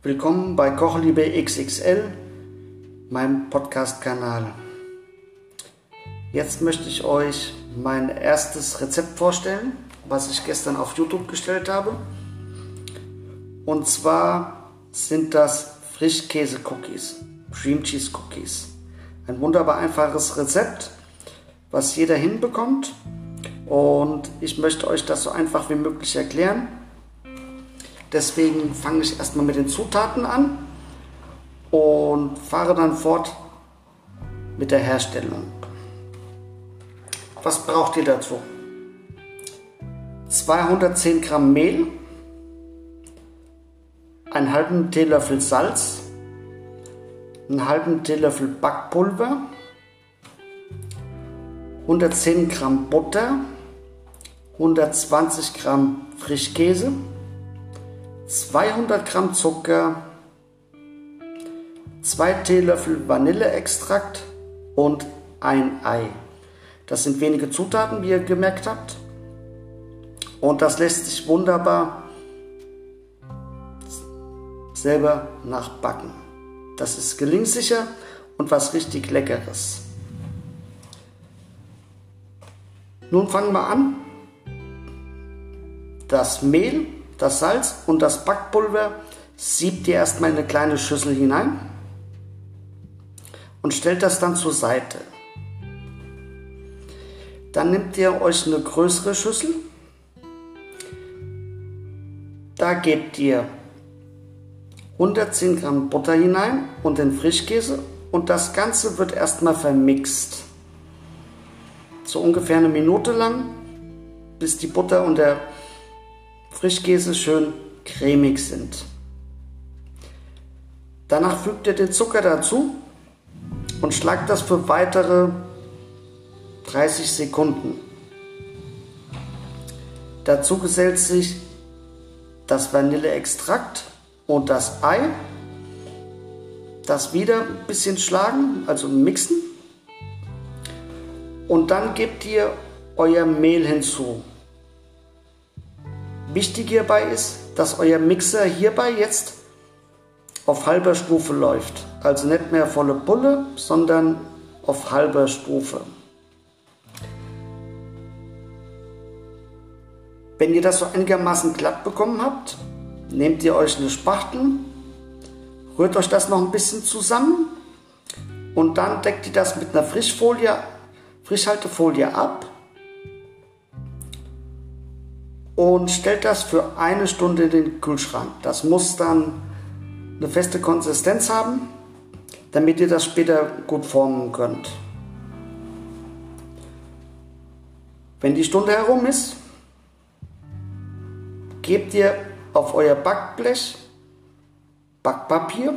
Willkommen bei Kochliebe XXL, meinem Podcast-Kanal. Jetzt möchte ich euch mein erstes Rezept vorstellen, was ich gestern auf YouTube gestellt habe. Und zwar sind das Frischkäse-Cookies, Cream Cheese Cookies. Ein wunderbar einfaches Rezept, was jeder hinbekommt. Und ich möchte euch das so einfach wie möglich erklären. Deswegen fange ich erstmal mit den Zutaten an und fahre dann fort mit der Herstellung. Was braucht ihr dazu? 210 Gramm Mehl, einen halben Teelöffel Salz, einen halben Teelöffel Backpulver, 110 Gramm Butter, 120 Gramm Frischkäse, 200 Gramm Zucker, 2 Teelöffel Vanilleextrakt und ein Ei. Das sind wenige Zutaten, wie ihr gemerkt habt. Und das lässt sich wunderbar selber nachbacken. Das ist gelingsicher und was richtig Leckeres. Nun fangen wir an. Das Mehl das Salz und das Backpulver siebt ihr erstmal in eine kleine Schüssel hinein und stellt das dann zur Seite. Dann nehmt ihr euch eine größere Schüssel. Da gebt ihr 110 Gramm Butter hinein und den Frischkäse und das Ganze wird erstmal vermixt. So ungefähr eine Minute lang, bis die Butter und der Frischkäse schön cremig sind. Danach fügt ihr den Zucker dazu und schlagt das für weitere 30 Sekunden. Dazu gesellt sich das Vanilleextrakt und das Ei. Das wieder ein bisschen schlagen, also mixen. Und dann gebt ihr euer Mehl hinzu. Wichtig hierbei ist, dass euer Mixer hierbei jetzt auf halber Stufe läuft. Also nicht mehr volle Bulle, sondern auf halber Stufe. Wenn ihr das so einigermaßen glatt bekommen habt, nehmt ihr euch eine Spachtel, rührt euch das noch ein bisschen zusammen und dann deckt ihr das mit einer Frischfolie, Frischhaltefolie ab und stellt das für eine Stunde in den Kühlschrank. Das muss dann eine feste Konsistenz haben, damit ihr das später gut formen könnt. Wenn die Stunde herum ist, gebt ihr auf euer Backblech Backpapier,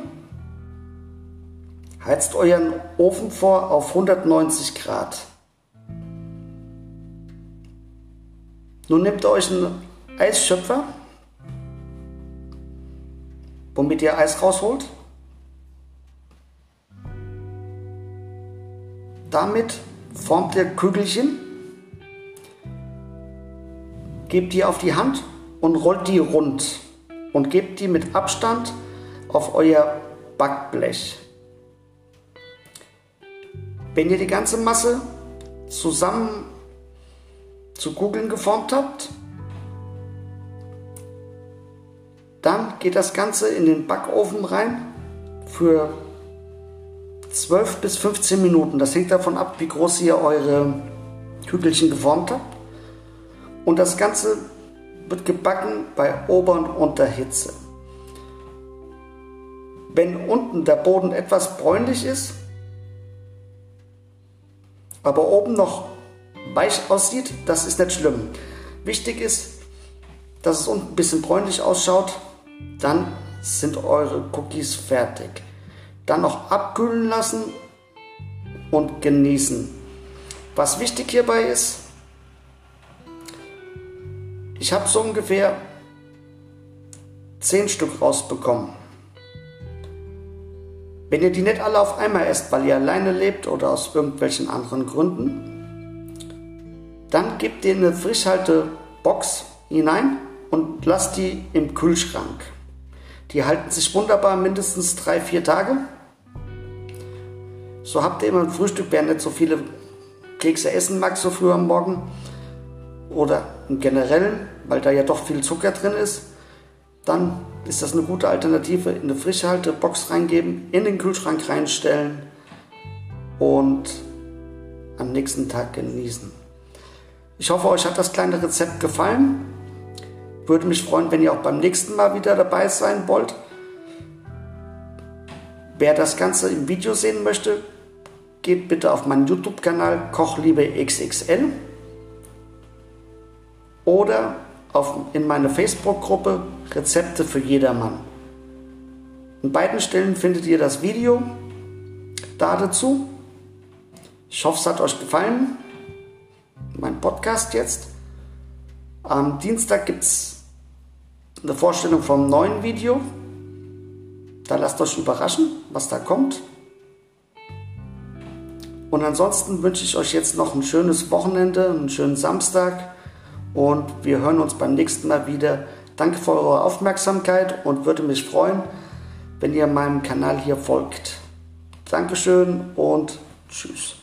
heizt euren Ofen vor auf 190 Grad. Nun nehmt euch einen Eisschöpfer, womit ihr Eis rausholt. Damit formt ihr Kügelchen, gebt die auf die Hand und rollt die rund und gebt die mit Abstand auf euer Backblech. Wenn ihr die ganze Masse zusammen zu Kugeln geformt habt. Dann geht das Ganze in den Backofen rein für 12 bis 15 Minuten. Das hängt davon ab, wie groß ihr eure Kügelchen geformt habt. Und das Ganze wird gebacken bei Ober- und Unterhitze. Wenn unten der Boden etwas bräunlich ist, aber oben noch weich aussieht, das ist nicht schlimm. Wichtig ist, dass es ein bisschen bräunlich ausschaut, dann sind eure Cookies fertig. Dann noch abkühlen lassen und genießen. Was wichtig hierbei ist, ich habe so ungefähr 10 Stück rausbekommen. Wenn ihr die nicht alle auf einmal esst, weil ihr alleine lebt oder aus irgendwelchen anderen Gründen, dann gebt ihr eine Frischhaltebox hinein und lasst die im Kühlschrank. Die halten sich wunderbar mindestens drei, vier Tage. So habt ihr immer ein Frühstück, wer nicht so viele Kekse essen mag, so früh am Morgen. Oder im Generellen, weil da ja doch viel Zucker drin ist. Dann ist das eine gute Alternative. In eine Frischhaltebox reingeben, in den Kühlschrank reinstellen und am nächsten Tag genießen. Ich hoffe, euch hat das kleine Rezept gefallen. Würde mich freuen, wenn ihr auch beim nächsten Mal wieder dabei sein wollt. Wer das Ganze im Video sehen möchte, geht bitte auf meinen YouTube-Kanal Kochliebe XXL oder auf, in meine Facebook-Gruppe Rezepte für jedermann. In beiden Stellen findet ihr das Video da dazu. Ich hoffe, es hat euch gefallen. Mein Podcast jetzt. Am Dienstag gibt es eine Vorstellung vom neuen Video. Da lasst euch überraschen, was da kommt. Und ansonsten wünsche ich euch jetzt noch ein schönes Wochenende, einen schönen Samstag und wir hören uns beim nächsten Mal wieder. Danke für eure Aufmerksamkeit und würde mich freuen, wenn ihr meinem Kanal hier folgt. Dankeschön und tschüss.